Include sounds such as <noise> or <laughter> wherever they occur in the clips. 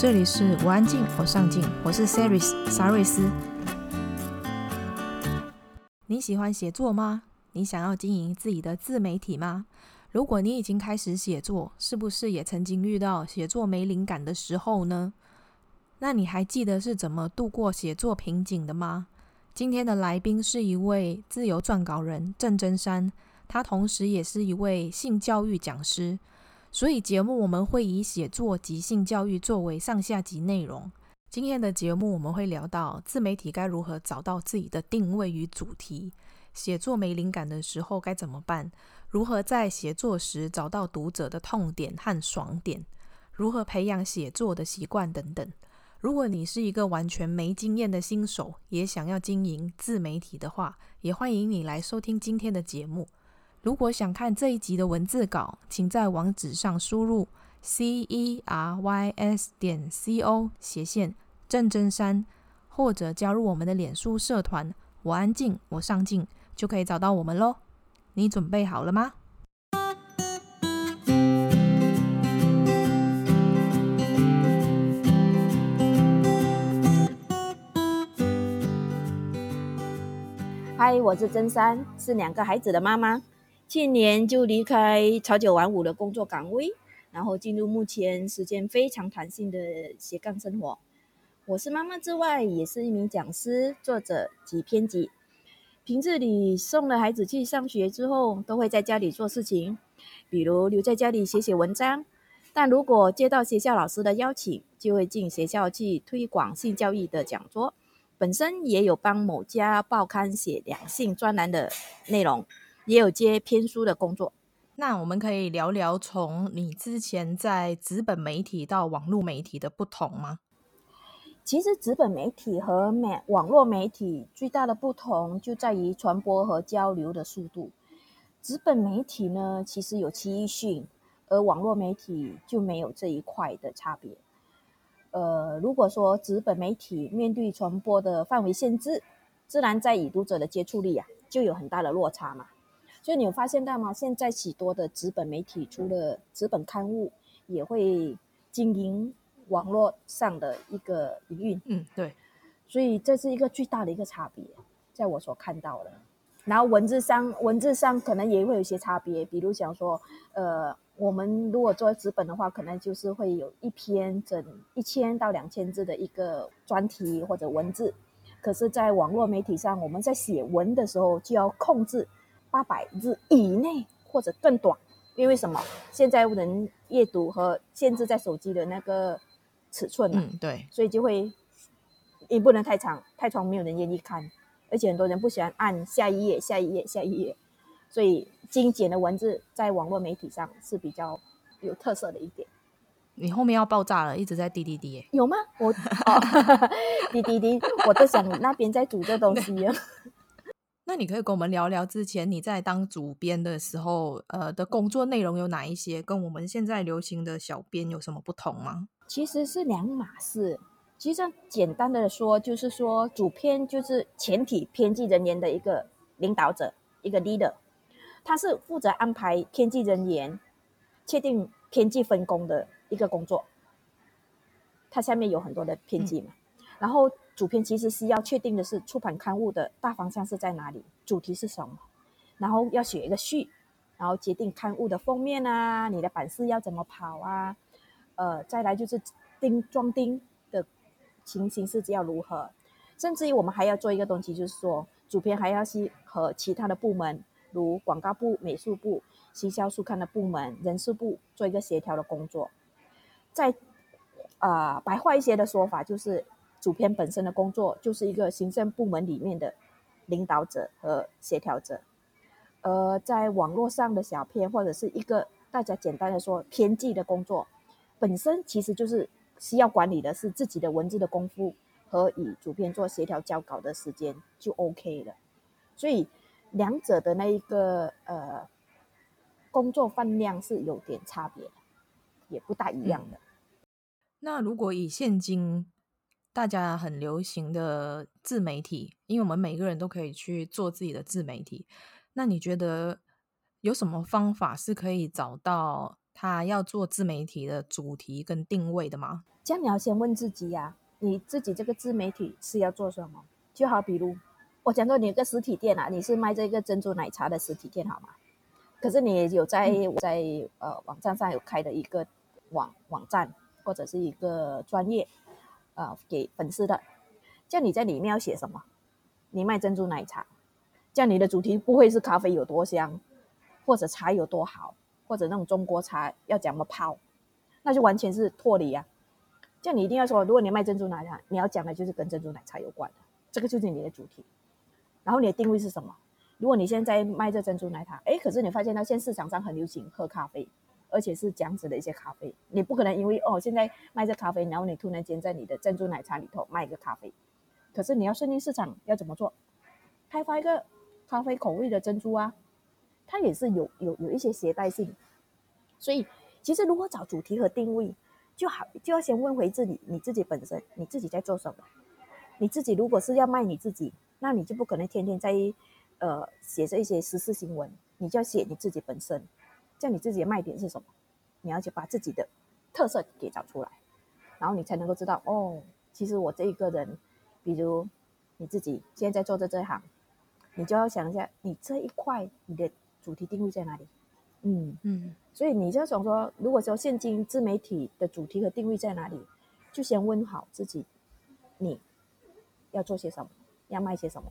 这里是我安静，我上进，我是 Saris 沙瑞斯。你喜欢写作吗？你想要经营自己的自媒体吗？如果你已经开始写作，是不是也曾经遇到写作没灵感的时候呢？那你还记得是怎么度过写作瓶颈的吗？今天的来宾是一位自由撰稿人郑真山，他同时也是一位性教育讲师。所以节目我们会以写作即兴教育作为上下集内容。今天的节目我们会聊到自媒体该如何找到自己的定位与主题，写作没灵感的时候该怎么办，如何在写作时找到读者的痛点和爽点，如何培养写作的习惯等等。如果你是一个完全没经验的新手，也想要经营自媒体的话，也欢迎你来收听今天的节目。如果想看这一集的文字稿，请在网址上输入 c e r y s 点 c o 斜线郑真山，或者加入我们的脸书社团“我安静，我上进”，就可以找到我们喽。你准备好了吗？嗨，我是真山，是两个孩子的妈妈。去年就离开朝九晚五的工作岗位，然后进入目前时间非常弹性的斜杠生活。我是妈妈之外，也是一名讲师、作者及编辑。平日里送了孩子去上学之后，都会在家里做事情，比如留在家里写写文章。但如果接到学校老师的邀请，就会进学校去推广性教育的讲座。本身也有帮某家报刊写两性专栏的内容。也有接偏书的工作，那我们可以聊聊从你之前在纸本媒体到网络媒体的不同吗？其实纸本媒体和媒网络媒体最大的不同就在于传播和交流的速度。纸本媒体呢，其实有区域性，而网络媒体就没有这一块的差别。呃，如果说纸本媒体面对传播的范围限制，自然在与读者的接触力啊，就有很大的落差嘛。所以你有发现到吗？现在许多的纸本媒体，除了纸本刊物，也会经营网络上的一个营运。嗯，对。所以这是一个巨大的一个差别，在我所看到的。然后文字上，文字上可能也会有一些差别。比如想说，呃，我们如果做纸本的话，可能就是会有一篇整一千到两千字的一个专题或者文字。可是，在网络媒体上，我们在写文的时候就要控制。八百字以内或者更短，因为什么？现在能阅读和限制在手机的那个尺寸嘛，嗯，对，所以就会也不能太长，太长没有人愿意看，而且很多人不喜欢按下一页、下一页、下一页，所以精简的文字在网络媒体上是比较有特色的一点。你后面要爆炸了，一直在滴滴滴，有吗？我、哦、<laughs> 滴滴滴，我在想你那边在煮这东西啊。<laughs> 那你可以跟我们聊聊之前你在当主编的时候，呃的工作内容有哪一些，跟我们现在流行的小编有什么不同吗？其实是两码事。其实简单的说，就是说主编就是全体编辑人员的一个领导者，一个 leader，他是负责安排编辑人员，确定编辑分工的一个工作。他下面有很多的编辑嘛，嗯、然后。主编其实是要确定的是出版刊物的大方向是在哪里，主题是什么，然后要写一个序，然后决定刊物的封面啊，你的版式要怎么跑啊，呃，再来就是钉装订的情形是要如何，甚至于我们还要做一个东西，就是说主编还要去和其他的部门，如广告部、美术部、行销书刊的部门、人事部做一个协调的工作。在啊、呃，白话一些的说法就是。主编本身的工作就是一个行政部门里面的领导者和协调者，而在网络上的小编或者是一个大家简单的说编辑的工作，本身其实就是需要管理的是自己的文字的功夫和与主编做协调交稿的时间就 OK 了，所以两者的那一个呃工作分量是有点差别，也不大一样的。那如果以现今大家很流行的自媒体，因为我们每个人都可以去做自己的自媒体。那你觉得有什么方法是可以找到他要做自媒体的主题跟定位的吗？这样你要先问自己呀、啊，你自己这个自媒体是要做什么？就好比如我讲说你有个实体店啊，你是卖这个珍珠奶茶的实体店，好吗？可是你有在、嗯、在呃网站上有开的一个网网站或者是一个专业呃给粉丝的，叫你在里面要写什么？你卖珍珠奶茶，这样你的主题不会是咖啡有多香，或者茶有多好。或者那种中国茶要怎么泡，那就完全是脱离啊！叫你一定要说，如果你卖珍珠奶茶，你要讲的就是跟珍珠奶茶有关的，这个就是你的主题。然后你的定位是什么？如果你现在卖这珍珠奶茶，哎，可是你发现到现在市场上很流行喝咖啡，而且是这样子的一些咖啡，你不可能因为哦现在卖这咖啡，然后你突然间在你的珍珠奶茶里头卖一个咖啡。可是你要顺应市场，要怎么做？开发一个咖啡口味的珍珠啊！它也是有有有一些携带性，所以其实如果找主题和定位，就好就要先问回自己，你自己本身你自己在做什么？你自己如果是要卖你自己，那你就不可能天天在呃写着一些时事新闻，你就要写你自己本身，这样你自己的卖点是什么？你要去把自己的特色给找出来，然后你才能够知道哦，其实我这一个人，比如你自己现在在做的这一行，你就要想一下，你这一块你的。主题定位在哪里？嗯嗯，所以你就想说，如果说现今自媒体的主题和定位在哪里，就先问好自己，你要做些什么，要卖些什么。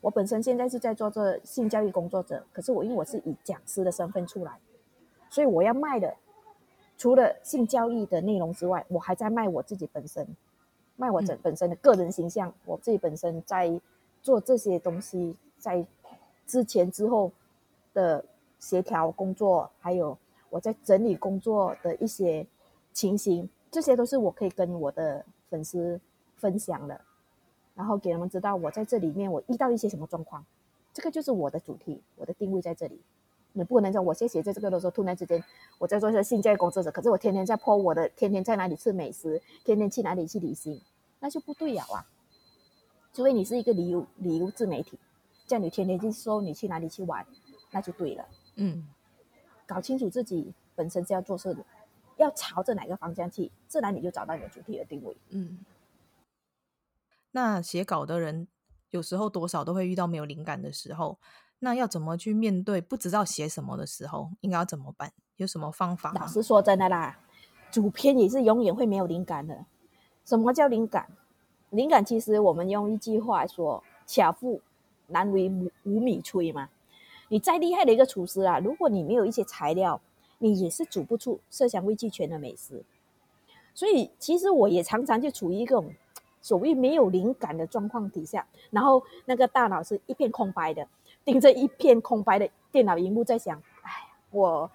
我本身现在是在做这性教育工作者，可是我因为我是以讲师的身份出来，所以我要卖的除了性交易的内容之外，我还在卖我自己本身，卖我整本身的个人形象。我自己本身在做这些东西，在之前之后。的协调工作，还有我在整理工作的一些情形，这些都是我可以跟我的粉丝分享的，然后给他们知道我在这里面我遇到一些什么状况，这个就是我的主题，我的定位在这里。你不能说我先写在这个的时候，突然之间我在做一些性教育工作者，可是我天天在泼我的，天天在哪里吃美食，天天去哪里去旅行，那就不对了啊！除非你是一个旅游旅游自媒体，这样你天天就说你去哪里去玩。那就对了，嗯，搞清楚自己本身是要做事的，要朝着哪个方向去，自然你就找到你的主题的定位。嗯，那写稿的人有时候多少都会遇到没有灵感的时候，那要怎么去面对不知道写什么的时候，应该要怎么办？有什么方法？老实说真的啦，主编也是永远会没有灵感的。什么叫灵感？灵感其实我们用一句话说：“巧妇难为无米炊”嘛。你再厉害的一个厨师啊，如果你没有一些材料，你也是煮不出色香味俱全的美食。所以，其实我也常常就处于一种所谓没有灵感的状况底下，然后那个大脑是一片空白的，盯着一片空白的电脑荧幕在想：哎，我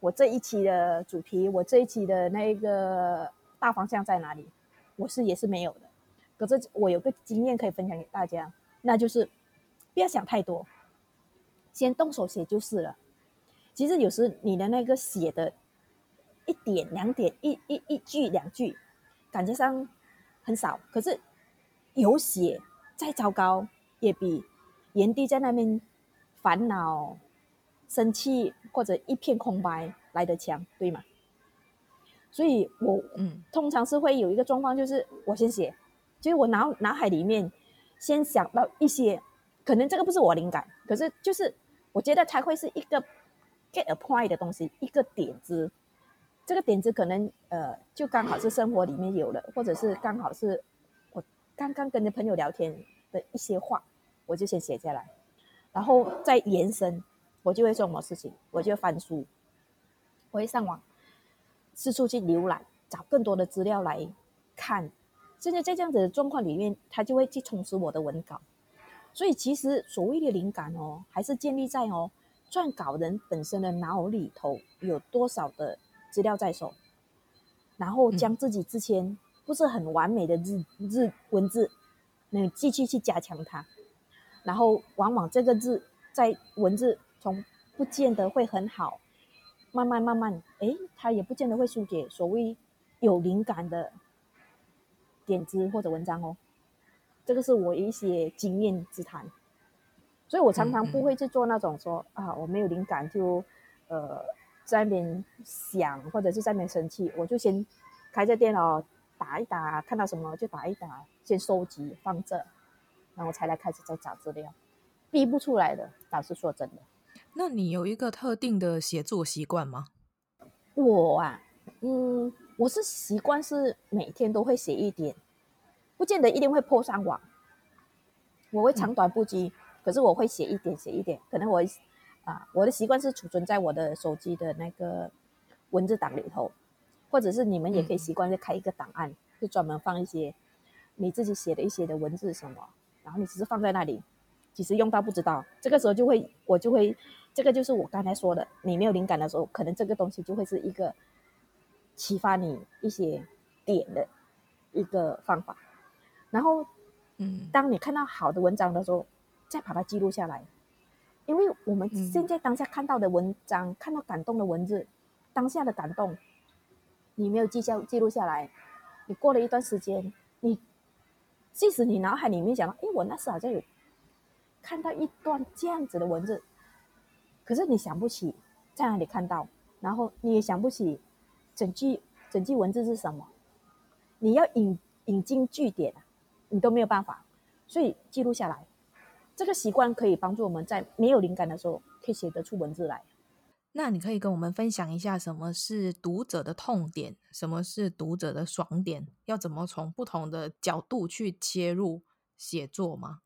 我这一期的主题，我这一期的那个大方向在哪里？我是也是没有的。可是我有个经验可以分享给大家，那就是不要想太多。先动手写就是了。其实有时你的那个写的一点两点一一一句两句，感觉上很少，可是有写再糟糕，也比原地在那边烦恼、生气或者一片空白来的强，对吗？所以我嗯，通常是会有一个状况，就是我先写，就是我脑脑海里面先想到一些，可能这个不是我灵感，可是就是。我觉得才会是一个 get a point 的东西，一个点子。这个点子可能呃，就刚好是生活里面有了，或者是刚好是我刚刚跟着朋友聊天的一些话，我就先写下来，然后再延伸，我就会做什么事情，我就会翻书，我会上网四处去浏览，找更多的资料来看。现在在这样子的状况里面，它就会去充实我的文稿。所以，其实所谓的灵感哦，还是建立在哦，撰稿人本身的脑里头有多少的资料在手，然后将自己之前不是很完美的日日文字，那继续去加强它，然后往往这个字在文字从不见得会很好，慢慢慢慢，哎，它也不见得会输给所谓有灵感的点子或者文章哦。这个是我一些经验之谈，所以我常常不会去做那种说啊，我没有灵感就，呃，在那边想，或者是在那边生气，我就先开着电脑打一打，看到什么就打一打，先收集放这，然后才来开始在找资料，逼不出来的。老实说真的，那你有一个特定的写作习惯吗？我啊，嗯，我是习惯是每天都会写一点，不见得一定会 po 上网，我会长短不拘，嗯、可是我会写一点写一点，可能我。啊，我的习惯是储存在我的手机的那个文字档里头，或者是你们也可以习惯就开一个档案，就专门放一些你自己写的一些的文字什么，然后你只是放在那里，其实用到不知道，这个时候就会我就会，这个就是我刚才说的，你没有灵感的时候，可能这个东西就会是一个启发你一些点的一个方法，然后，嗯，当你看到好的文章的时候，再把它记录下来。因为我们现在当下看到的文章，嗯、看到感动的文字，当下的感动，你没有记下记录下来，你过了一段时间，你即使你脑海里面想到，哎，我那时好像有看到一段这样子的文字，可是你想不起在哪里看到，然后你也想不起整句整句文字是什么，你要引引经据典啊，你都没有办法，所以记录下来。这个习惯可以帮助我们在没有灵感的时候，可以写得出文字来。那你可以跟我们分享一下，什么是读者的痛点，什么是读者的爽点？要怎么从不同的角度去切入写作吗？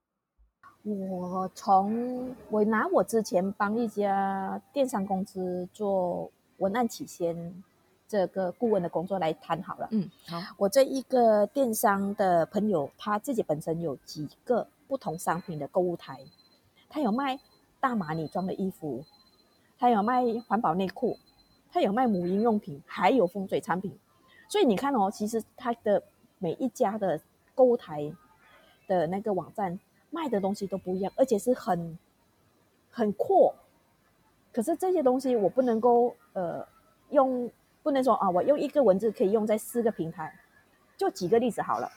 我从我拿我之前帮一家电商公司做文案起先这个顾问的工作来谈好了。嗯，好。我这一个电商的朋友，他自己本身有几个。不同商品的购物台，他有卖大码女装的衣服，他有卖环保内裤，他有卖母婴用品，还有风水产品。所以你看哦，其实他的每一家的购物台的那个网站卖的东西都不一样，而且是很很阔。可是这些东西我不能够呃用，不能说啊，我用一个文字可以用在四个平台。就举个例子好了，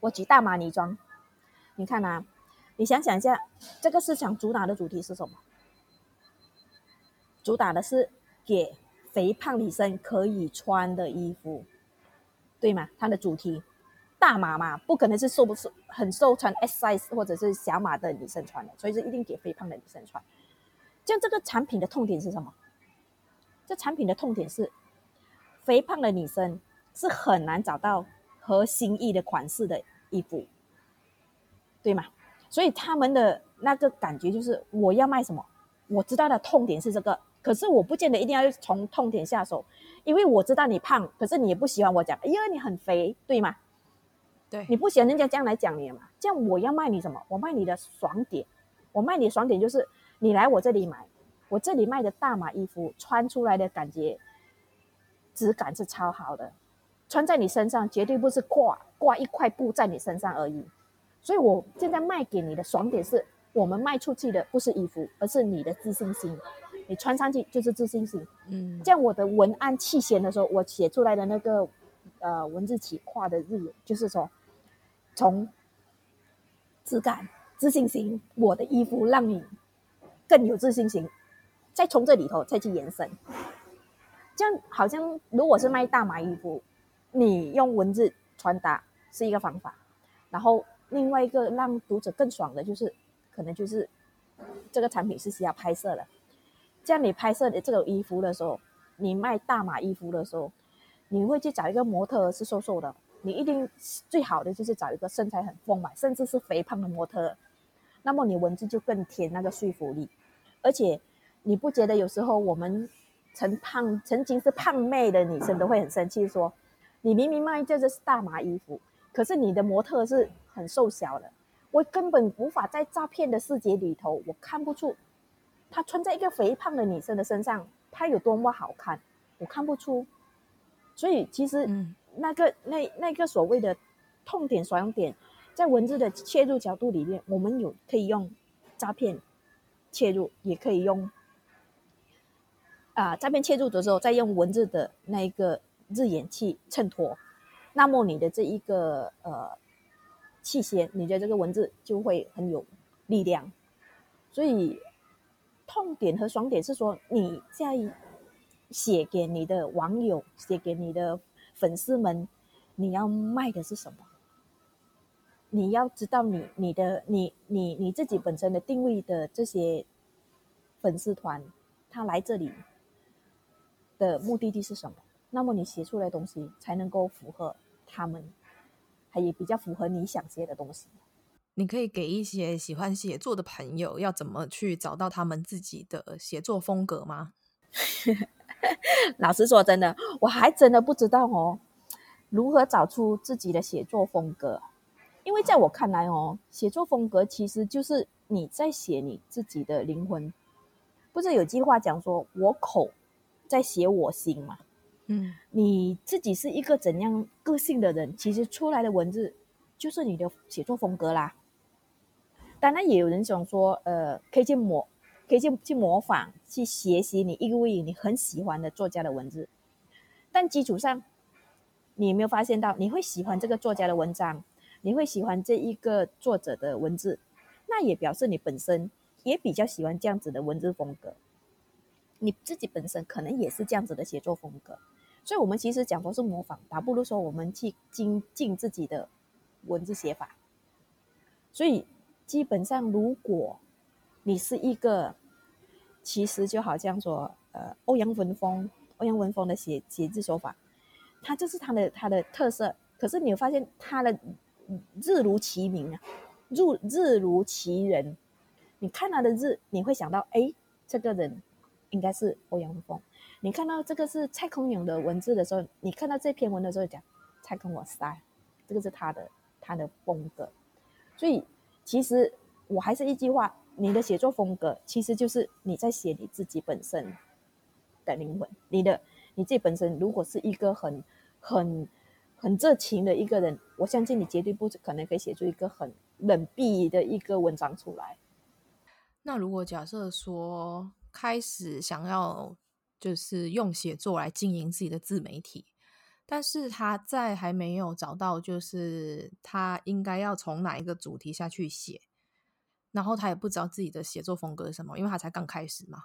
我举大码女装。你看呐、啊，你想想一下，这个市场主打的主题是什么？主打的是给肥胖女生可以穿的衣服，对吗？它的主题大码嘛，不可能是瘦不瘦很瘦穿 S size 或者是小码的女生穿的，所以是一定给肥胖的女生穿。像这个产品的痛点是什么？这产品的痛点是肥胖的女生是很难找到合心意的款式的衣服。对吗？所以他们的那个感觉就是我要卖什么，我知道的痛点是这个，可是我不见得一定要从痛点下手，因为我知道你胖，可是你也不喜欢我讲，因为你很肥，对吗？对，你不喜欢人家这样来讲你嘛？这样我要卖你什么？我卖你的爽点，我卖你的爽点就是你来我这里买，我这里卖的大码衣服穿出来的感觉质感是超好的，穿在你身上绝对不是挂挂一块布在你身上而已。所以，我现在卖给你的爽点是，我们卖出去的不是衣服，而是你的自信心。你穿上去就是自信心。嗯，这样我的文案起写的时候，我写出来的那个呃文字企划的日语，就是说，从质感、自信心，我的衣服让你更有自信心，再从这里头再去延伸。这样好像如果是卖大码衣服，你用文字传达是一个方法，然后。另外一个让读者更爽的就是，可能就是这个产品是需要拍摄的。像你拍摄的这个衣服的时候，你卖大码衣服的时候，你会去找一个模特是瘦瘦的，你一定最好的就是找一个身材很丰满，甚至是肥胖的模特。那么你文字就更添那个说服力。而且你不觉得有时候我们曾胖曾经是胖妹的女生都会很生气，说你明明卖这个是大码衣服，可是你的模特是。很瘦小的，我根本无法在照片的视觉里头，我看不出他穿在一个肥胖的女生的身上，他有多么好看，我看不出。所以其实那个、嗯、那那个所谓的痛点、爽点，在文字的切入角度里面，我们有可以用诈骗切入，也可以用啊照片切入的时候，再用文字的那一个字眼去衬托，那么你的这一个呃。气息，你的这个文字就会很有力量。所以，痛点和爽点是说你在写给你的网友，写给你的粉丝们，你要卖的是什么？你要知道你你的你你你自己本身的定位的这些粉丝团，他来这里的目的地是什么？那么你写出来的东西才能够符合他们，还也比较符合你想写的东西。你可以给一些喜欢写作的朋友，要怎么去找到他们自己的写作风格吗？<laughs> 老实说，真的，我还真的不知道哦，如何找出自己的写作风格。因为在我看来哦，写作风格其实就是你在写你自己的灵魂。不是有句话讲说“我口在写我心”嘛？嗯，你自己是一个怎样个性的人，其实出来的文字就是你的写作风格啦。当然，也有人想说，呃，可以去模，可以去去模仿，去学习你一位你很喜欢的作家的文字。但基础上，你有没有发现到，你会喜欢这个作家的文章？你会喜欢这一个作者的文字，那也表示你本身也比较喜欢这样子的文字风格。你自己本身可能也是这样子的写作风格，所以，我们其实讲说是模仿，倒不如说我们去精进自己的文字写法。所以，基本上，如果你是一个，其实就好像说，呃，欧阳文峰，欧阳文峰的写写字手法，他就是他的他的特色。可是，你会发现他的。字如其名啊，入字如其人。你看他的字，你会想到，哎，这个人应该是欧阳锋。你看到这个是蔡康永的文字的时候，你看到这篇文的时候讲蔡康永 style，这个是他的他的风格。所以，其实我还是一句话，你的写作风格其实就是你在写你自己本身的灵魂。你的你自己本身如果是一个很很。很热情的一个人，我相信你绝对不可能可以写出一个很冷僻的一个文章出来。那如果假设说开始想要就是用写作来经营自己的自媒体，但是他在还没有找到就是他应该要从哪一个主题下去写，然后他也不知道自己的写作风格是什么，因为他才刚开始嘛。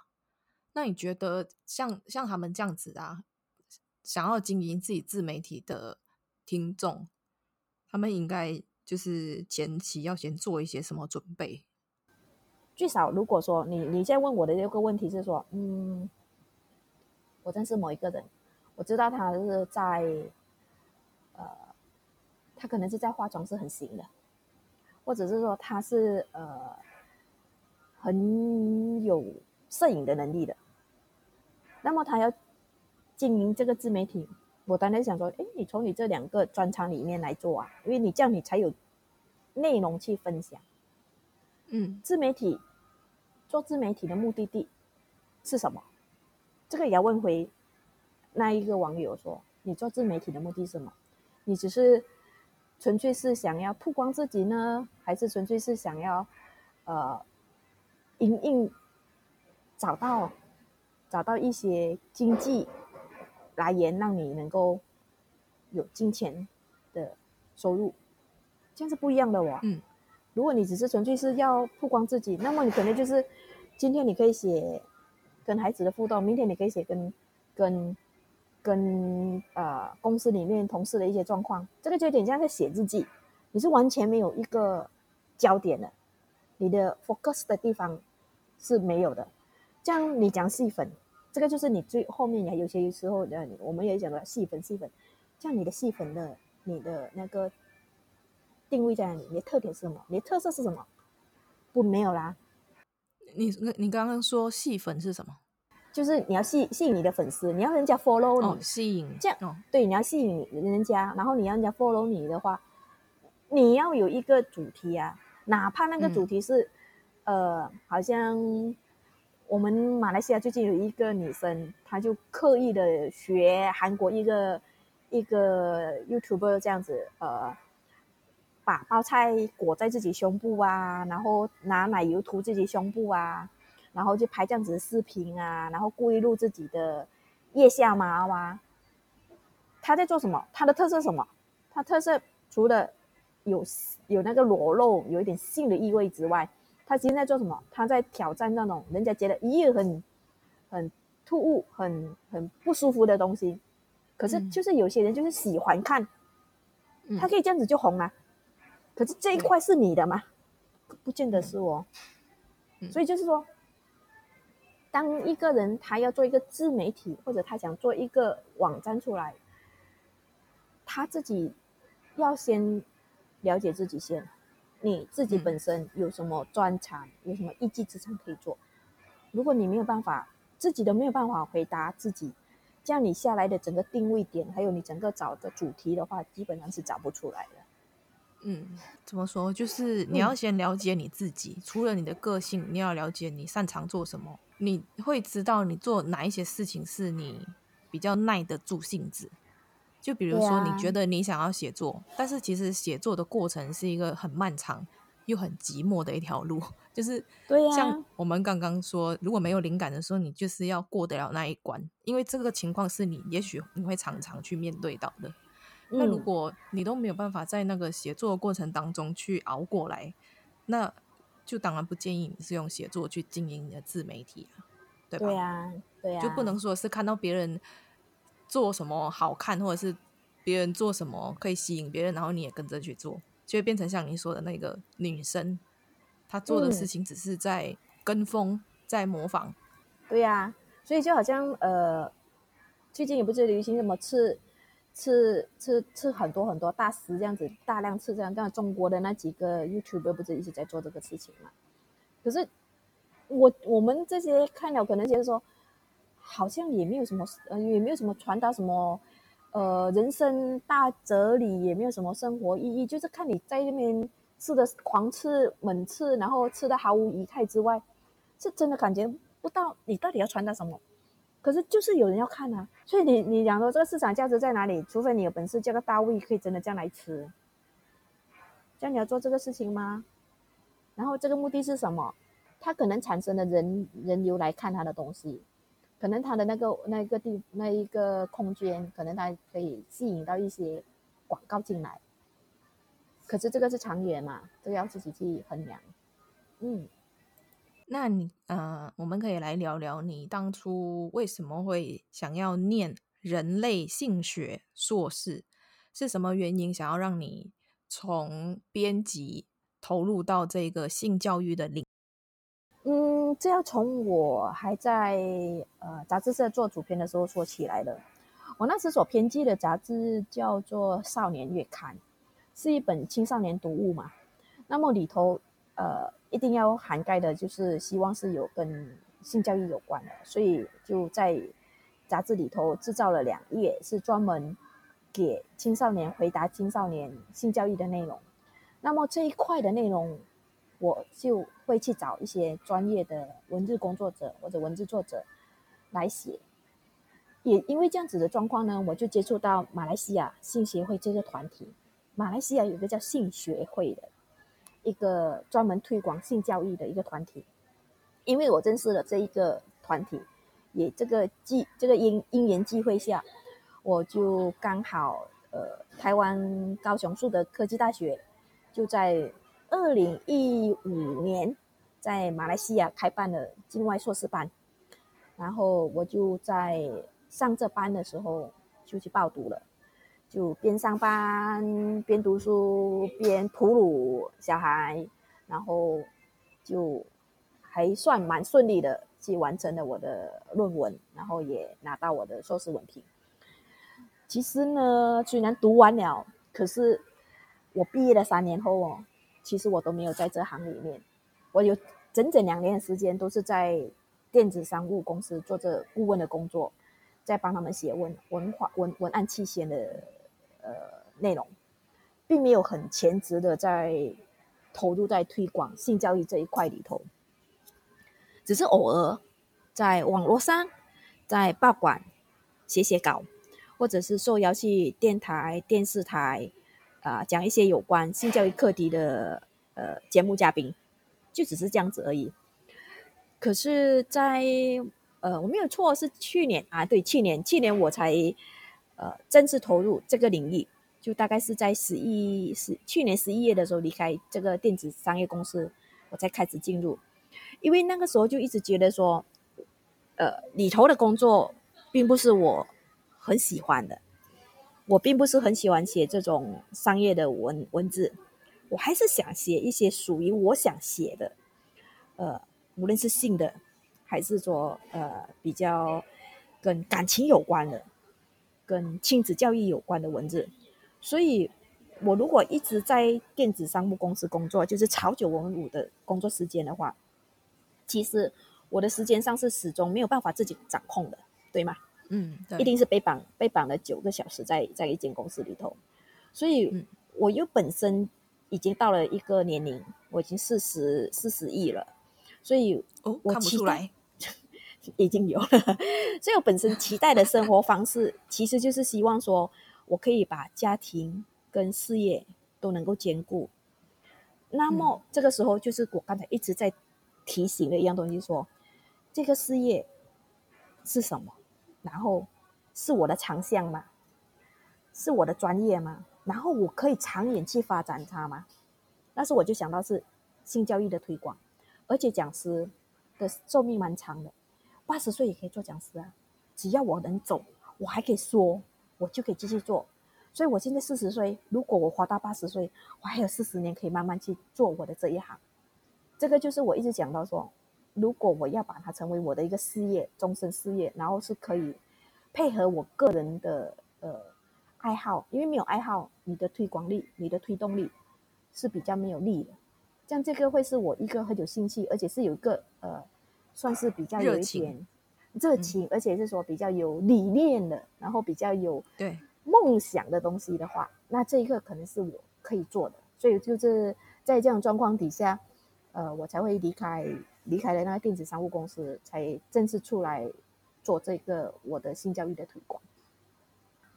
那你觉得像像他们这样子啊，想要经营自己自媒体的？听众，他们应该就是前期要先做一些什么准备？最少，如果说你你现在问我的这个问题是说，嗯，我认识某一个人，我知道他是在，呃，他可能是在化妆是很行的，或者是说他是呃很有摄影的能力的，那么他要经营这个自媒体。我当时想说，哎，你从你这两个专长里面来做啊，因为你这样你才有内容去分享。嗯，自媒体做自媒体的目的地是什么？这个也要问回那一个网友说，你做自媒体的目的是什么？你只是纯粹是想要曝光自己呢，还是纯粹是想要呃，营运找到找到一些经济？来源让你能够有金钱的收入，这样是不一样的哦。嗯，如果你只是纯粹是要曝光自己，那么你可能就是今天你可以写跟孩子的互动，明天你可以写跟跟跟呃公司里面同事的一些状况，这个就有点像在写日记，你是完全没有一个焦点的，你的 focus 的地方是没有的。这样你讲细粉。这个就是你最后面，还有些时候的，我们也讲了细粉细粉，像你的细粉的，你的那个定位在哪里？你的特点是什么？你的特色是什么？不，没有啦。你你刚刚说细粉是什么？就是你要吸吸引你的粉丝，你要人家 follow 你，哦、吸引这样、哦、对，你要吸引人家，然后你要人家 follow 你的话，你要有一个主题啊，哪怕那个主题是、嗯、呃，好像。我们马来西亚最近有一个女生，她就刻意的学韩国一个一个 YouTuber 这样子，呃，把包菜裹在自己胸部啊，然后拿奶油涂自己胸部啊，然后就拍这样子的视频啊，然后故意录自己的腋下毛啊。他在做什么？他的特色什么？他特色除了有有那个裸露，有一点性的意味之外。他今天在做什么？他在挑战那种人家觉得咦很很突兀、很很不舒服的东西。可是就是有些人就是喜欢看，嗯、他可以这样子就红啊。可是这一块是你的吗？不，见得是哦。嗯、所以就是说，当一个人他要做一个自媒体，或者他想做一个网站出来，他自己要先了解自己先。你自己本身有什么专长，有什么一技之长可以做？如果你没有办法，自己都没有办法回答自己。这样你下来的整个定位点，还有你整个找的主题的话，基本上是找不出来的。嗯，怎么说？就是你要先了解你自己，嗯、除了你的个性，你要了解你擅长做什么，你会知道你做哪一些事情是你比较耐得住性子。就比如说，你觉得你想要写作，啊、但是其实写作的过程是一个很漫长又很寂寞的一条路。<laughs> 就是，对呀，像我们刚刚说，如果没有灵感的时候，你就是要过得了那一关，因为这个情况是你也许你会常常去面对到的。嗯、那如果你都没有办法在那个写作的过程当中去熬过来，那就当然不建议你是用写作去经营你的自媒体啊，对吧？对呀，对呀，就不能说是看到别人做什么好看，或者是别人做什么可以吸引别人，然后你也跟着去做，就会变成像你说的那个女生。她做的事情只是在跟风，嗯、在模仿，对呀、啊，所以就好像呃，最近也不是流行什么吃吃吃吃很多很多大食这样子，大量吃这样，像中国的那几个 YouTube 不是一直在做这个事情嘛？可是我我们这些看了，可能觉得说，好像也没有什么，呃，也没有什么传达什么呃人生大哲理，也没有什么生活意义，就是看你在那边。吃的狂吃猛吃，然后吃的毫无仪态之外，是真的感觉不到你到底要传达什么。可是就是有人要看啊，所以你你讲说这个市场价值在哪里？除非你有本事叫个大胃可以真的这样来吃，这样你要做这个事情吗？然后这个目的是什么？它可能产生的人人流来看他的东西，可能他的那个那个地那一个空间，可能他可以吸引到一些广告进来。可是这个是长远嘛，这个要自己去衡量。嗯，那你呃，我们可以来聊聊你当初为什么会想要念人类性学硕士，是什么原因想要让你从编辑投入到这个性教育的领？嗯，这要从我还在呃杂志社做主编的时候说起来的。我那时所编辑的杂志叫做《少年月刊》。是一本青少年读物嘛，那么里头呃一定要涵盖的就是希望是有跟性教育有关的，所以就在杂志里头制造了两页，是专门给青少年回答青少年性教育的内容。那么这一块的内容，我就会去找一些专业的文字工作者或者文字作者来写。也因为这样子的状况呢，我就接触到马来西亚性协会这个团体。马来西亚有一个叫性学会的，一个专门推广性教育的一个团体。因为我认识了这一个团体，也这个机这个因因缘际会下，我就刚好呃，台湾高雄树德科技大学就在二零一五年在马来西亚开办了境外硕士班，然后我就在上这班的时候就去报读了。就边上班边读书边哺乳小孩，然后就还算蛮顺利的去完成了我的论文，然后也拿到我的硕士文凭。其实呢，虽然读完了，可是我毕业了三年后哦，其实我都没有在这行里面，我有整整两年的时间都是在电子商务公司做着顾问的工作，在帮他们写文文化文文案期限的。呃，内容并没有很全职的在投入在推广性教育这一块里头，只是偶尔在网络上在报馆写写稿，或者是受邀去电台、电视台啊、讲一些有关性教育课题的呃节目嘉宾，就只是这样子而已。可是，在呃我没有错是去年啊，对，去年去年我才。呃，正式投入这个领域，就大概是在十一十去年十一月的时候离开这个电子商业公司，我才开始进入。因为那个时候就一直觉得说，呃，里头的工作并不是我很喜欢的，我并不是很喜欢写这种商业的文文字，我还是想写一些属于我想写的，呃，无论是性的，还是说呃比较跟感情有关的，跟亲子教育有关的文字，所以。我如果一直在电子商务公司工作，就是朝九晚五的工作时间的话，其实我的时间上是始终没有办法自己掌控的，对吗？嗯，对，一定是被绑被绑了九个小时在在一间公司里头，所以我又本身已经到了一个年龄，我已经四十四十亿了，所以哦，看不出来，已经有了，<laughs> 所以我本身期待的生活方式，其实就是希望说我可以把家庭。跟事业都能够兼顾，那么这个时候就是我刚才一直在提醒的一样东西说，说这个事业是什么，然后是我的长项吗？是我的专业吗？然后我可以长远去发展它吗？那时我就想到是性教育的推广，而且讲师的寿命蛮长的，八十岁也可以做讲师啊，只要我能走，我还可以说，我就可以继续做。所以，我现在四十岁，如果我活到八十岁，我还有四十年可以慢慢去做我的这一行。这个就是我一直讲到说，如果我要把它成为我的一个事业，终身事业，然后是可以配合我个人的呃爱好，因为没有爱好，你的推广力、你的推动力是比较没有力的。像这个会是我一个很有兴趣，而且是有一个呃，算是比较有一点热情，热情，而且是说比较有理念的，然后比较有对。梦想的东西的话，那这一个可能是我可以做的，所以就是在这样状况底下，呃，我才会离开离开了那个电子商务公司，才正式出来做这个我的性教育的推广。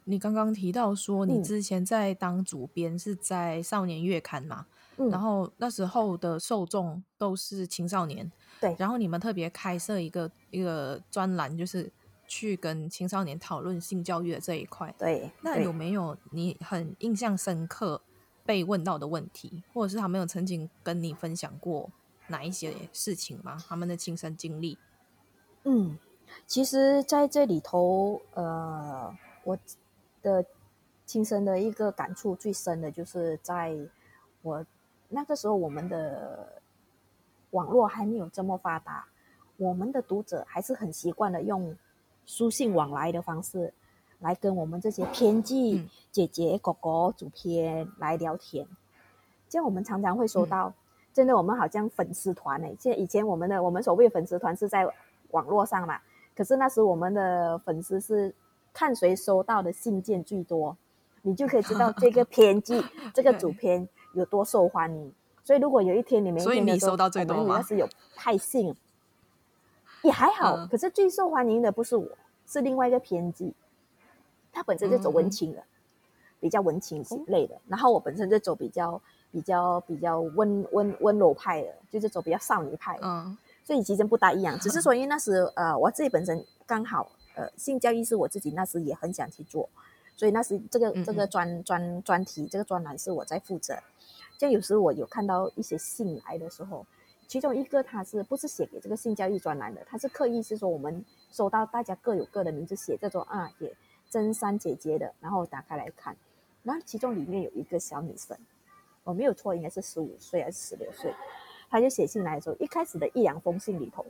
你刚刚提到说，你之前在当主编是在少年月刊嘛？嗯，然后那时候的受众都是青少年，对，然后你们特别开设一个一个专栏，就是。去跟青少年讨论性教育的这一块，对，那有没有你很印象深刻被问到的问题，或者是他们有曾经跟你分享过哪一些事情吗？他们的亲身经历？嗯，其实在这里头，呃，我的亲身的一个感触最深的就是在我那个时候，我们的网络还没有这么发达，我们的读者还是很习惯的用。书信往来的方式，来跟我们这些编辑姐姐、哥哥、主编来聊天，这样我们常常会收到，真的，我们好像粉丝团诶。现在以前我们的我们所谓的粉丝团是在网络上嘛，可是那时我们的粉丝是看谁收到的信件最多，你就可以知道这个编辑、<laughs> 这个主编有多受欢迎。所以如果有一天你们，所以你收到最多吗？那是有派性。也还好，嗯，可是最受欢迎的不是我，是另外一个编辑，他本身就走文青的，嗯，比较文青类的。然后我本身就走比较比较比较温温温柔派的，就是走比较少女派。嗯，所以其实不大一样，只是 <laughs> 说因为那时呃我自己本身刚好呃性教育是我自己那时也很想去做，所以那时这个这个专专专题这个专栏是我在负责。就有时我有看到一些信来的时候。其中一个他是不是写给这个性教育专栏的？他是刻意是说我们收到大家各有各的名字写这种啊，给真三姐姐的，然后打开来看，然后其中里面有一个小女生，我没有错，应该是十五岁还是十六岁，他就写信来的时候，一开始的一两封信里头，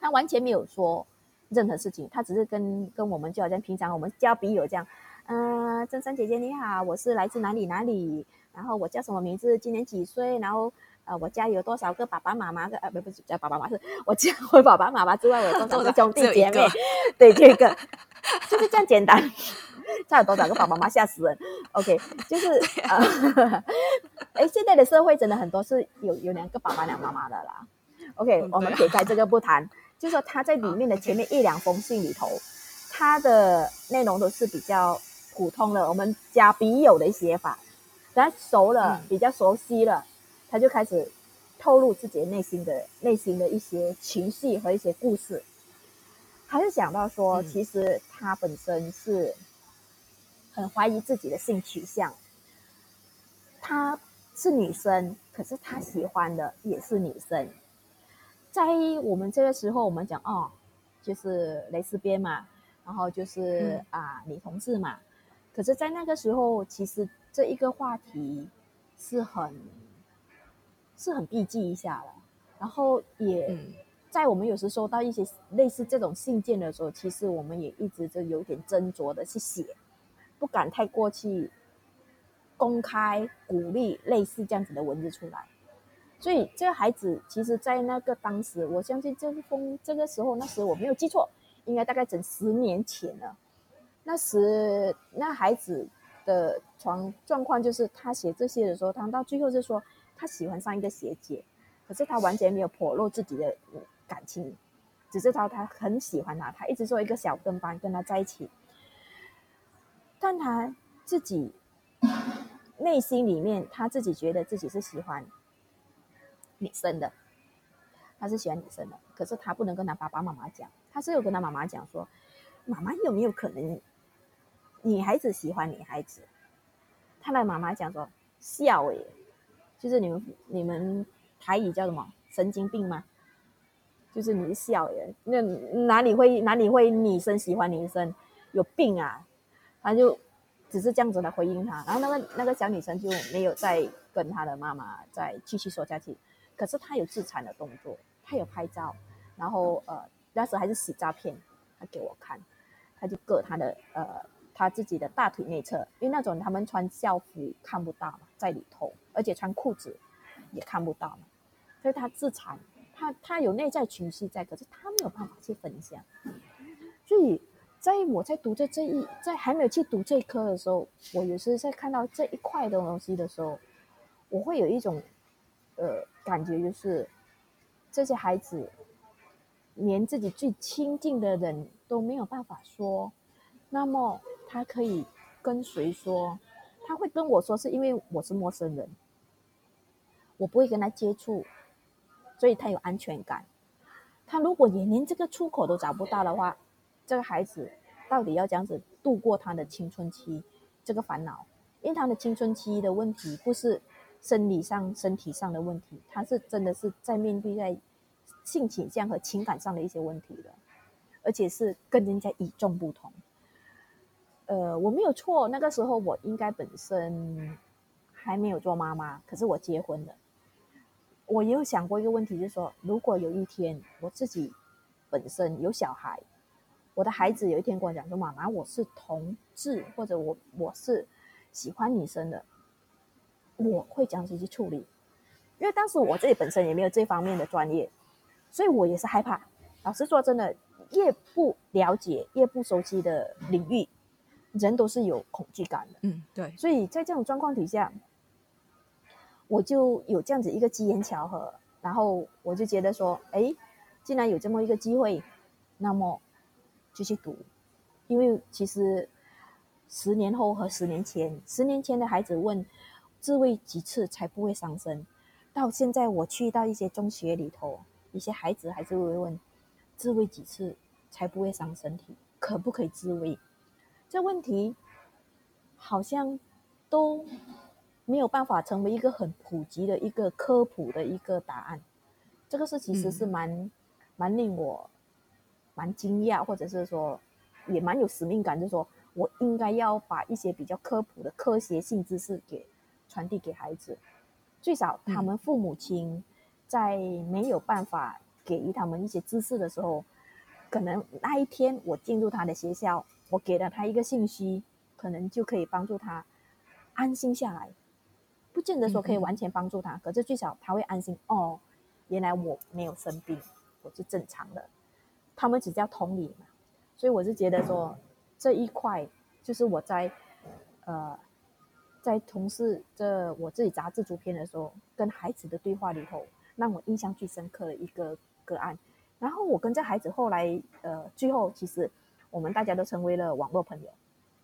他完全没有说任何事情，他只是跟跟我们就好像平常我们交笔友这样，嗯、呃，真三姐姐你好，我是来自哪里哪里，然后我叫什么名字，今年几岁，然后。呃，我家有多少个爸爸妈妈？呃，不不是叫爸爸妈妈，是我家我爸爸妈妈之外，我有多少个兄弟 <laughs> 姐妹？对，这个就是这样简单。<laughs> 差有多少个爸爸妈妈？吓死人。OK，就是呃，哎，现在的社会真的很多是有有两个爸爸两妈妈的啦。OK，我们撇开这个不谈，就是说他在里面的前面一两封信里头，他的内容都是比较普通了，我们加笔友的写法，等他熟了，比较熟悉了。他就开始透露自己内心的内心的一些情绪和一些故事，他是想到说，其实他本身是很怀疑自己的性取向。她是女生，可是她喜欢的也是女生。在我们这个时候，我们讲哦，就是蕾丝边嘛，然后就是、嗯、啊女同志嘛。可是，在那个时候，其实这一个话题是很是很避忌一下了。然后也在我们有时收到一些类似这种信件的时候，其实我们也一直就有点斟酌的去写，不敢太过去公开鼓励类似这样子的文字出来。所以这个孩子，其实，在那个当时，我相信这封这个时候，那时我没有记错，应该大概整十年前了。那时那孩子的状状况就是，他写这些的时候，他到最后就说他喜欢上一个学姐，可是他完全没有剖露自己的感情，只知道他很喜欢他，他一直做一个小跟班跟他在一起，但他自己内心里面，他自己觉得自己是喜欢。女生的，他是喜欢女生的，可是他不能跟他爸爸妈妈讲，他是有跟他妈妈讲说，妈妈有没有可能女孩子喜欢女孩子？他的妈妈讲说笑诶，就是你们你们台语叫什么神经病吗？就是你是笑诶，那哪里会哪里会女生喜欢女生？有病啊！他就只是这样子的回应他，然后那个那个小女生就没有再跟他的妈妈再继续说下去。可是他有自残的动作，他有拍照，然后呃，那时候还是洗照片，他给我看，他就割他的呃他自己的大腿内侧，因为那种他们穿校服看不到嘛，在里头，而且穿裤子也看不到嘛，所以他自残，他他有内在情绪在，可是他没有办法去分享，所以在我在读这这一在还没有去读这一科的时候，我有时在看到这一块的东西的时候，我会有一种。呃，感觉就是这些孩子连自己最亲近的人都没有办法说，那么他可以跟谁说？他会跟我说，是因为我是陌生人，我不会跟他接触，所以他有安全感。他如果也连这个出口都找不到的话，这个孩子到底要这样子度过他的青春期？这个烦恼，因为他的青春期的问题不是。生理上、身体上的问题，他是真的是在面对在性倾向和情感上的一些问题的，而且是跟人家与众不同。呃，我没有错，那个时候我应该本身还没有做妈妈，可是我结婚了。我也有想过一个问题，就是说，如果有一天我自己本身有小孩，我的孩子有一天跟我讲说：“妈妈，我是同志，或者我我是喜欢女生的。”我会这样去处理，因为当时我自己本身也没有这方面的专业，所以我也是害怕。老实说，真的越不了解、越不熟悉的领域，人都是有恐惧感的。嗯，对。所以在这种状况底下，我就有这样子一个机缘巧合，然后我就觉得说，哎，既然有这么一个机会，那么就去读。因为其实十年后和十年前，十年前的孩子问。自慰几次才不会伤身？到现在我去到一些中学里头，一些孩子还是会问：自慰几次才不会伤身体？可不可以自慰？这问题好像都没有办法成为一个很普及的一个科普的一个答案。这个是其实是蛮、嗯、蛮令我蛮惊讶，或者是说也蛮有使命感，就是说我应该要把一些比较科普的科学性知识给。传递给孩子，最少他们父母亲在没有办法给予他们一些知识的时候，可能那一天我进入他的学校，我给了他一个信息，可能就可以帮助他安心下来。不见得说可以完全帮助他，可是最少他会安心。哦，原来我没有生病，我是正常的。他们只叫同理嘛，所以我是觉得说这一块就是我在呃。在从事这我自己杂志主编的时候，跟孩子的对话里头，让我印象最深刻的一个个案。然后我跟这孩子后来，呃，最后其实我们大家都成为了网络朋友，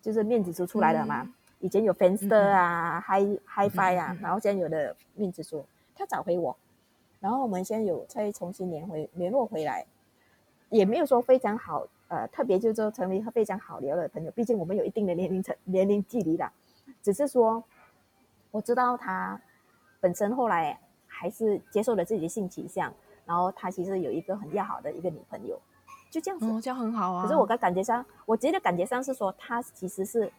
就是面子书出来了嘛。嗯、以前有 Friendster 啊、嗯、Hi Hi-Fi 啊，嗯、然后现在有的面子书，他找回我，然后我们现在有再重新联回联络回来，也没有说非常好，呃，特别就是说成为非常好聊的朋友。毕竟我们有一定的年龄层年龄距离的。只是说，我知道他本身后来还是接受了自己的性取向，然后他其实有一个很要好的一个女朋友，就这样子，哦，这样很好啊。可是我的感觉上，我觉得感觉上是说，他其实是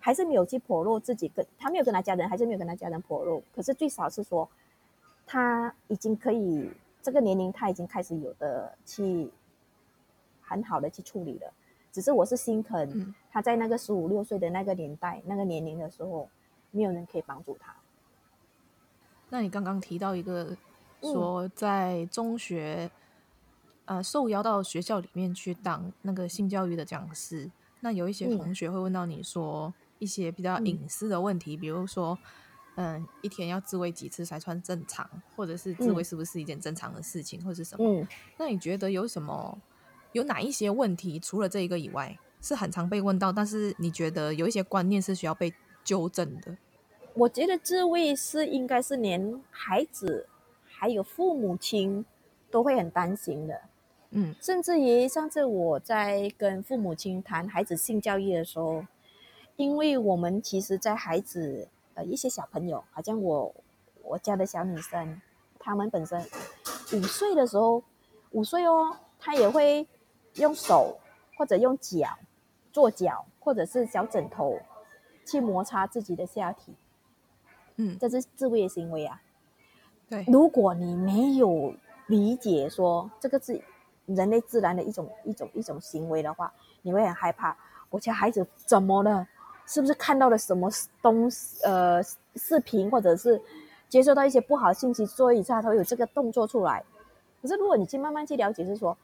还是没有去剖露自己跟，跟他没有跟他家人，还是没有跟他家人剖露。可是最少是说，他已经可以这个年龄，他已经开始有的去很好的去处理了。只是我是心疼他在那个十五六岁的那个年代、那个年龄的时候，没有人可以帮助他。那你刚刚提到一个说在中学。呃，受邀到学校里面去当那个性教育的讲师，那有一些同学会问到你说一些比较隐私的问题，嗯、比如说，嗯、呃，一天要自慰几次才算正常，或者是自慰是不是一件正常的事情，嗯、或是什么？嗯，那你觉得有什么，有哪一些问题，除了这一个以外，是很常被问到，但是你觉得有一些观念是需要被纠正的？我觉得自慰是应该是连孩子还有父母亲都会很担心的。嗯，甚至于上次我在跟父母亲谈孩子性教育的时候，因为我们其实，在孩子呃一些小朋友，好像我我家的小女生，他们本身五岁的时候，五岁哦，他也会用手或者用脚做脚，或者是小枕头去摩擦自己的下体，嗯，这是自慰的行为啊。对，如果你没有理解说这个是。人类自然的一种一种一种行为的话，你会很害怕。我家孩子怎么了？是不是看到了什么东西？呃，视频或者是接受到一些不好的信息，所以他会有这个动作出来。可是如果你去慢慢去了解，是说，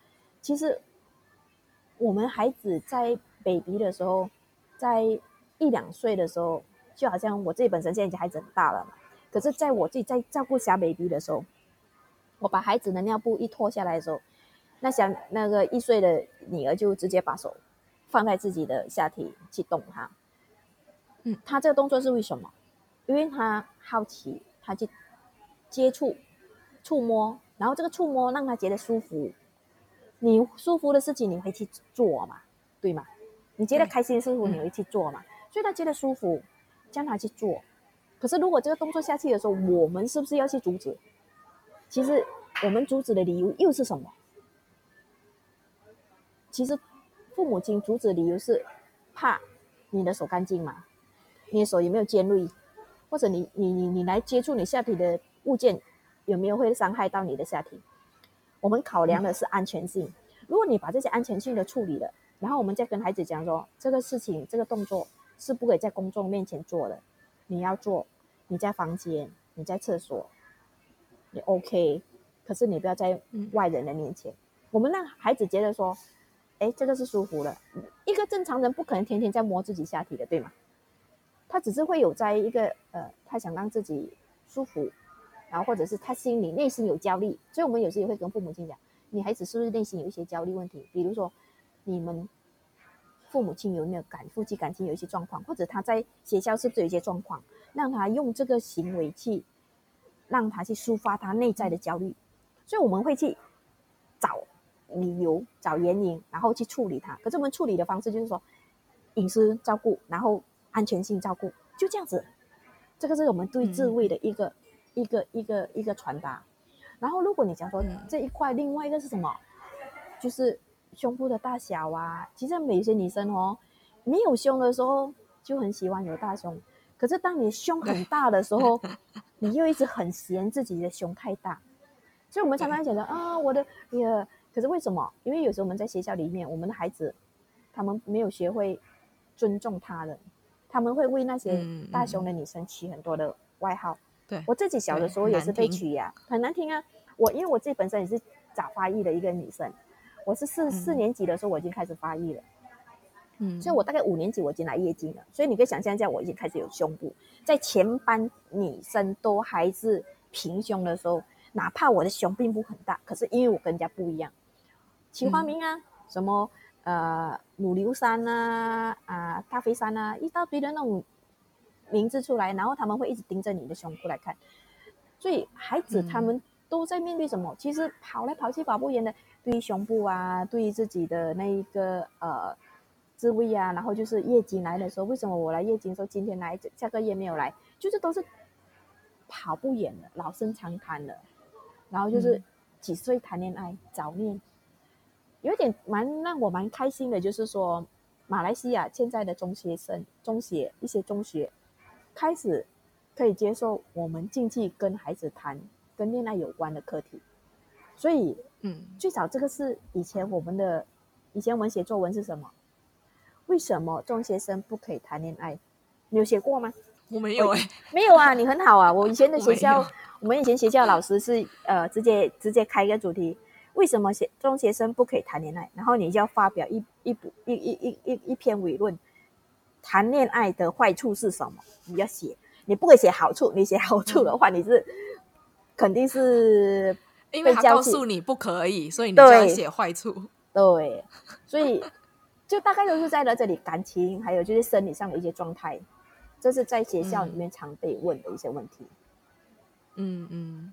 其实我们孩子在 baby 的时候，在一两岁的时候，就好像我自己本身现在孩子很大了嘛。可是在我自己在照顾小 baby 的时候，我把孩子的尿布一脱下来的时候。那小那个一岁的女儿就直接把手放在自己的下体去动它，嗯，他这个动作是为什么？因为他好奇，他去接触、触摸，然后这个触摸让他觉得舒服。你舒服的事情你会去做嘛？对吗？你觉得开心舒服你会去做嘛？所以他觉得舒服，叫他去做。可是如果这个动作下去的时候，我们是不是要去阻止？其实我们阻止的理由又是什么？其实，父母亲阻止理由是怕你的手干净嘛？你的手有没有尖锐？或者你你你你来接触你下体的物件有没有会伤害到你的下体？我们考量的是安全性。如果你把这些安全性的处理了，然后我们再跟孩子讲说，这个事情这个动作是不可以在公众面前做的。你要做，你在房间，你在厕所，你 OK，可是你不要在外人的面前。我们让孩子觉得说。哎，这个是舒服的。一个正常人不可能天天在摸自己下体的，对吗？他只是会有在一个呃，他想让自己舒服，然后或者是他心里内心有焦虑。所以我们有时也会跟父母亲讲，女孩子是不是内心有一些焦虑问题？比如说，你们父母亲有没有感夫妻感情有一些状况，或者他在学校是不是有一些状况，让他用这个行为去让他去抒发他内在的焦虑。所以我们会去找。理由找原因，然后去处理它。可是我们处理的方式就是说，隐私照顾，然后安全性照顾，就这样子。这个是我们对自慰的一个、嗯、一个一个一个传达。然后如果你讲说这一块，另外一个是什么？就是胸部的大小啊。其实每些女生哦，没有胸的时候就很喜欢有大胸，可是当你胸很大的时候，你又一直很嫌自己的胸太大。所以我们常常觉得啊，我的也。可是为什么？因为有时候我们在学校里面，我们的孩子他们没有学会尊重他人，他们会为那些大胸的女生取很多的外号。对，我自己小的时候也是被取呀，很难听啊。我因为我自己本身也是早发育的一个女生，我是四四年级的时候我已经开始发育了，嗯，所以我大概五年级我已经来月经了，所以你可以想象一下，我已经开始有胸部，在全班女生都还是平胸的时候，哪怕我的胸并不很大，可是因为我跟人家不一样。起花名啊，嗯、什么呃鲁流山啊啊大飞山啊，一大堆的那种名字出来，然后他们会一直盯着你的胸部来看，所以孩子他们都在面对什么？嗯、其实跑来跑去跑不远的，对于胸部啊，对于自己的那一个呃自慰啊，然后就是月经来的时候，为什么我来月经的时候今天来，下个月没有来，就是都是跑不远的，老生常谈的，然后就是几岁谈恋爱？早恋。有点蛮让我蛮开心的，就是说，马来西亚现在的中学生、中学一些中学开始可以接受我们进去跟孩子谈跟恋爱有关的课题，所以，嗯，最早这个是以前我们的以前我们写作文是什么？为什么中学生不可以谈恋爱？你有写过吗？我没有哎、欸，没有啊，你很好啊。我以前的学校，<laughs> 我，我们以前学校老师是呃，直接直接开一个主题。为什么学中学生不可以谈恋爱？然后你就要发表一一部一一一一一篇伟论，谈恋爱的坏处是什么？你要写，你不可以写好处。你写好处的话，你是肯定是因为他告诉你不可以，所以你就要写坏处。对，所以就大概都是在了这里，感情还有就是生理上的一些状态，这是在学校里面常被问的一些问题。嗯嗯。嗯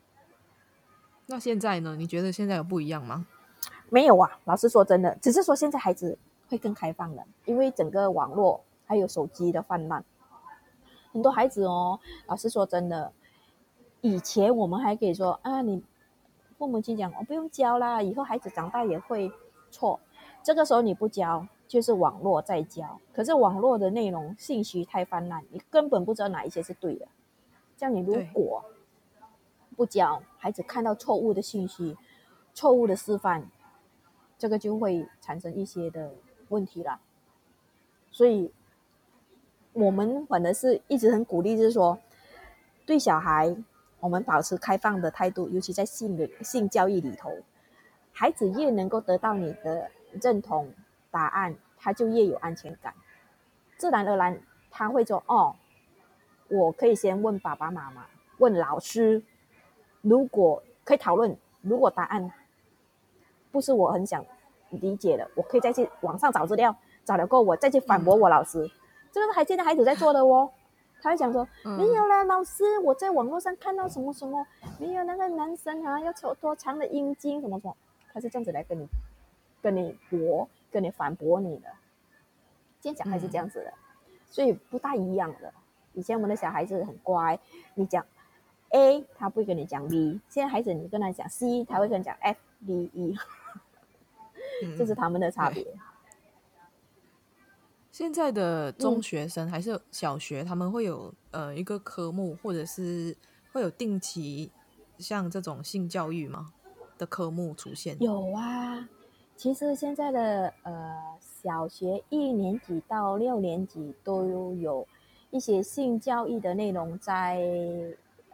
那现在呢？你觉得现在有不一样吗？没有啊，老实说真的，只是说现在孩子会更开放了，因为整个网络还有手机的泛滥，很多孩子哦，老实说真的，以前我们还可以说啊，你父母亲讲我不用教啦，以后孩子长大也会错，这个时候你不教，就是网络在教，可是网络的内容信息太泛滥，你根本不知道哪一些是对的，像你如果。不教孩子看到错误的信息、错误的示范，这个就会产生一些的问题了。所以，我们反而是一直很鼓励，就是说，对小孩我们保持开放的态度，尤其在性的性教育里头，孩子越能够得到你的认同答案，他就越有安全感，自然而然他会说：“哦，我可以先问爸爸妈妈，问老师。”如果可以讨论，如果答案不是我很想理解的，我可以再去网上找资料，找了过后我再去反驳我老师。嗯、这个是还现在孩子在做的哦。<laughs> 他会讲说、嗯、没有啦，老师，我在网络上看到什么什么，没有那个男生啊要抽多长的阴茎什么什么，他是这样子来跟你跟你驳，跟你反驳你的。今天小孩是这样子的，嗯、所以不大一样的。以前我们的小孩子很乖，你讲。A 他不会跟你讲 B，现在孩子你跟他讲 C，他会跟你讲 F、D、E，这是他们的差别。现在的中学生还是小学，嗯、他们会有呃一个科目，或者是会有定期像这种性教育吗的科目出现？有啊，其实现在的呃小学一年级到六年级都有一些性教育的内容在。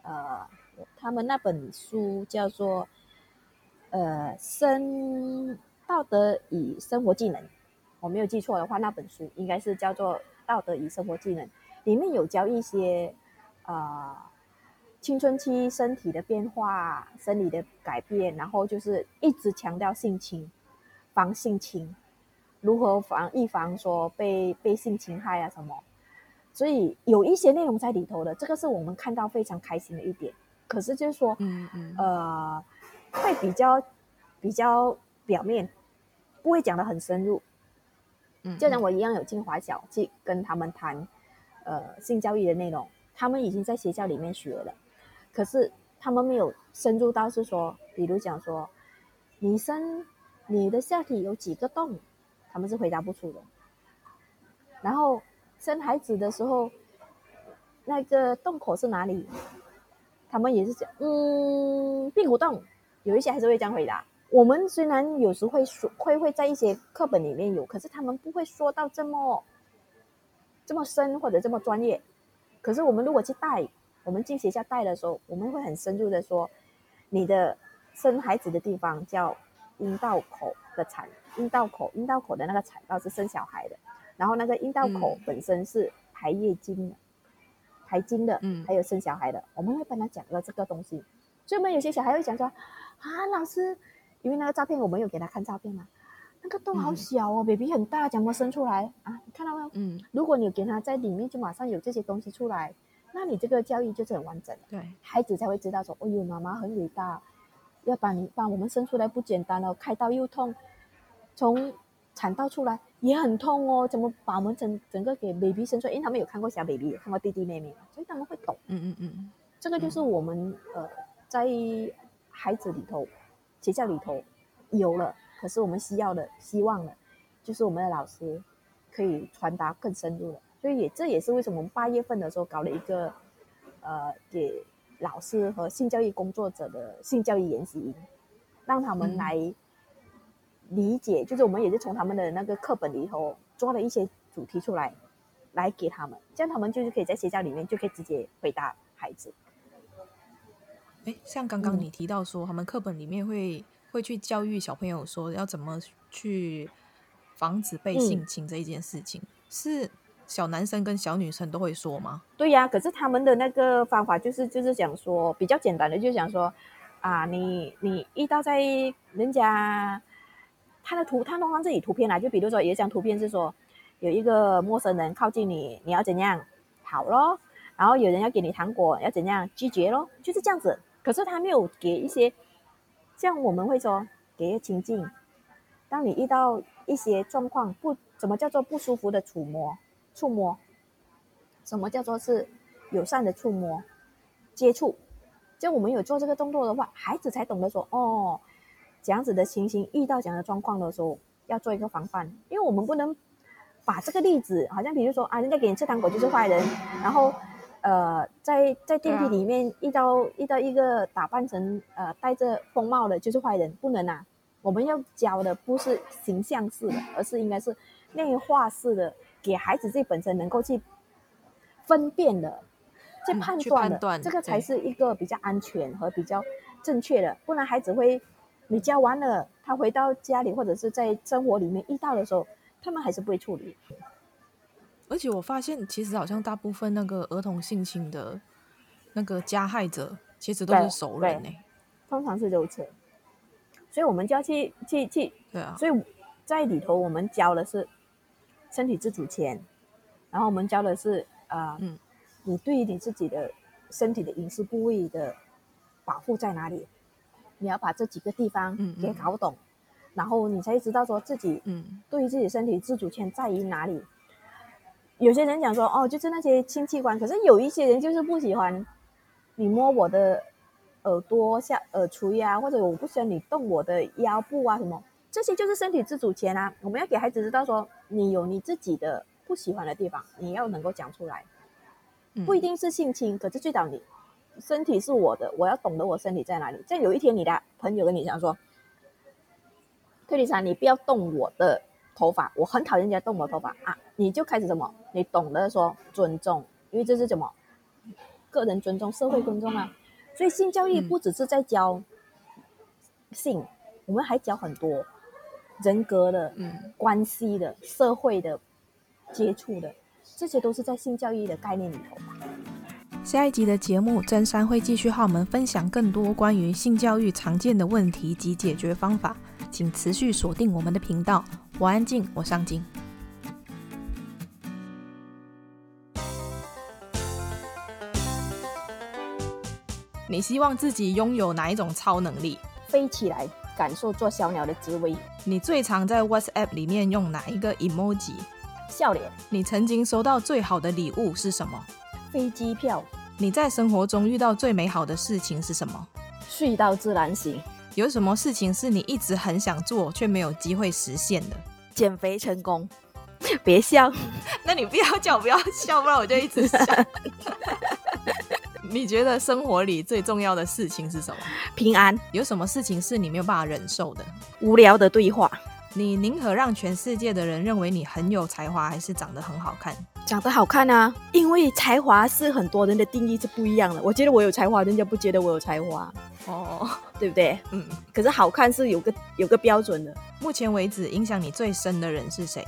呃，他们那本书叫做《呃生道德与生活技能》，我没有记错的话，那本书应该是叫做《道德与生活技能》，里面有教一些呃青春期身体的变化、生理的改变，然后就是一直强调性侵、防性侵，如何防预防说被被性侵害啊什么。所以有一些内容在里头的，这个是我们看到非常开心的一点。可是就是说，嗯嗯，呃，会比较比较表面，不会讲的很深入。嗯，就像我一样有进华小去跟他们谈，呃，性教育的内容，他们已经在学校里面学了，可是他们没有深入到是说，比如讲说，女生你的下体有几个洞，他们是回答不出的。然后。生孩子的时候，那个洞口是哪里？他们也是讲，嗯，屁股洞。有一些还是会这样回答。我们虽然有时会说，会会在一些课本里面有，可是他们不会说到这么这么深或者这么专业。可是我们如果去带，我们进学校带的时候，我们会很深入的说，你的生孩子的地方叫阴道口的产，阴道口，阴道口的那个产道是生小孩的。然后那个阴道口本身是排月经的，嗯、排经的，嗯，还有生小孩的，我们会帮他讲了这个东西。所以我们有些小孩会讲说啊，老师，因为那个照片我们有给他看照片嘛，那个洞好小哦、嗯、，baby 很大，怎么生出来啊？你看到没有？嗯，如果你给他在里面，就马上有这些东西出来，那你这个教育就是很完整的。对，孩子才会知道说，哦呦，妈妈很伟大，要把你把我们生出来不简单哦，开刀又痛，从产道出来。也很痛哦，怎么把我们整整个给 baby 生出来？因为他们有看过小 baby，有看过弟弟妹妹，所以他们会懂。嗯嗯嗯，这个就是我们、嗯、呃在孩子里头、学校里头有了，可是我们需要的、希望的，就是我们的老师可以传达更深入的。所以也这也是为什么我们八月份的时候搞了一个，呃，给老师和性教育工作者的性教育研习营，让他们来理解，嗯、就是我们也是从他们的那个课本里头抓了一些主题出来，来给他们，这样他们就是可以在学校里面就可以直接回答孩子。哎，像刚刚你提到说，嗯、他们课本里面会会去教育小朋友说要怎么去防止被性侵这一件事情，嗯、是。小男生跟小女生都会说吗？对呀、啊，可是他们的那个方法就是就是讲说比较简单的，就想说啊，你你遇到在人家他的图，他弄上自己图片来，就比如说有一张图片是说有一个陌生人靠近你，你要怎样？好咯，然后有人要给你糖果，要怎样？拒绝咯，就是这样子。可是他没有给一些，像我们会说给一个情境，当你遇到一些状况不怎么叫做不舒服的触摸。触摸，什么叫做是友善的触摸、接触？就我们有做这个动作的话，孩子才懂得说哦，这样子的情形遇到这样的状况的时候，要做一个防范。因为我们不能把这个例子，好像比如说啊，人家给你吃糖果就是坏人，然后呃，在在电梯里面遇到、啊、遇到一个打扮成呃戴着风帽的就是坏人，不能啊。我们要教的不是形象式的，而是应该是内化式的。给孩子自己本身能够去分辨的，去判断的，嗯、断这个才是一个比较安全和比较正确的。不然孩子会，你教完了，他回到家里或者是在生活里面遇到的时候，他们还是不会处理。而且我发现，其实好像大部分那个儿童性侵的那个加害者，其实都是熟人呢。通常是如此，所以我们就要去去去，对啊。所以在里头，我们教的是。身体自主权，然后我们教的是呃，嗯，你对于你自己的身体的隐私部位的保护在哪里？你要把这几个地方给搞懂，嗯嗯，然后你才知道说自己嗯，对于自己身体自主权在于哪里。有些人讲说哦，就是那些性器官，可是有一些人就是不喜欢你摸我的耳朵下耳垂呀，或者我不喜欢你动我的腰部啊什么。这些就是身体自主权啊！我们要给孩子知道说，你有你自己的不喜欢的地方，你要能够讲出来，不一定是性侵，可是最早你身体是我的，我要懂得我身体在哪里。在有一天，你的朋友跟你讲说：“特丽莎，你不要动我的头发，我很讨厌人家动我的头发啊！”你就开始什么？你懂得说尊重，因为这是什么？个人尊重、社会尊重啊！所以性教育不只是在教性，我们还教很多。人格的、嗯，关系的、社会的接触的，这些都是在性教育的概念里头。下一集的节目，真山会继续和我们分享更多关于性教育常见的问题及解决方法，请持续锁定我们的频道。我安静，我上进。你希望自己拥有哪一种超能力？飞起来。感受做小鸟的滋味。你最常在 WhatsApp 里面用哪一个 emoji？笑脸。你曾经收到最好的礼物是什么？飞机票。你在生活中遇到最美好的事情是什么？睡到自然醒。有什么事情是你一直很想做却没有机会实现的？减肥成功。<laughs> 别笑，<laughs> 那你不要叫，不要笑，不然我就一直笑。<laughs> 你觉得生活里最重要的事情是什么？平安。有什么事情是你没有办法忍受的？无聊的对话。你宁可让全世界的人认为你很有才华，还是长得很好看？长得好看啊，因为才华是很多人的定义是不一样的。我觉得我有才华，人家不觉得我有才华。哦，对不对？嗯。可是好看是有个有个标准的。目前为止，影响你最深的人是谁？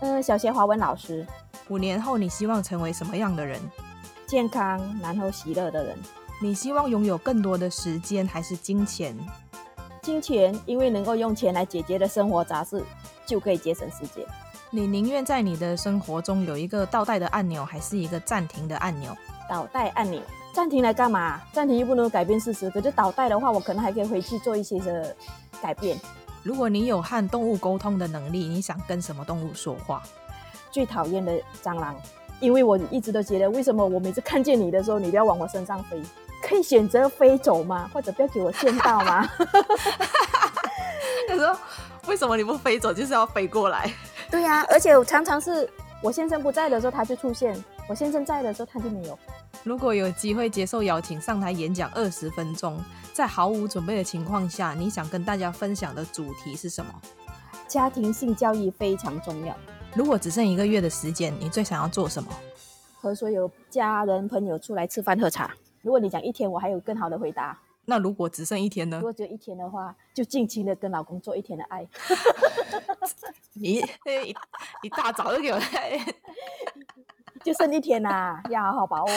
呃，小学华文老师。五年后，你希望成为什么样的人？健康然后喜乐的人，你希望拥有更多的时间还是金钱？金钱，因为能够用钱来解决的生活杂事，就可以节省时间。你宁愿在你的生活中有一个倒带的按钮，还是一个暂停的按钮？倒带按钮，暂停来干嘛？暂停又不能改变事实，可是倒带的话，我可能还可以回去做一些的改变。如果你有和动物沟通的能力，你想跟什么动物说话？最讨厌的蟑螂。因为我一直都觉得，为什么我每次看见你的时候，你都要往我身上飞？可以选择飞走吗？或者不要给我见到吗？<laughs> 他说：“为什么你不飞走，就是要飞过来？对呀、啊，而且我常常是我先生不在的时候他就出现，我先生在的时候他就没有。如果有机会接受邀请上台演讲二十分钟，在毫无准备的情况下，你想跟大家分享的主题是什么？家庭性教育非常重要。如果只剩一个月的时间，你最想要做什么？和所有家人朋友出来吃饭喝茶。如果你讲一天，我还有更好的回答。那如果只剩一天呢？如果只有一天的话，就尽情的跟老公做一天的爱。你 <laughs> 一一大早就给我，<laughs> 就剩一天啦、啊，要好好把握。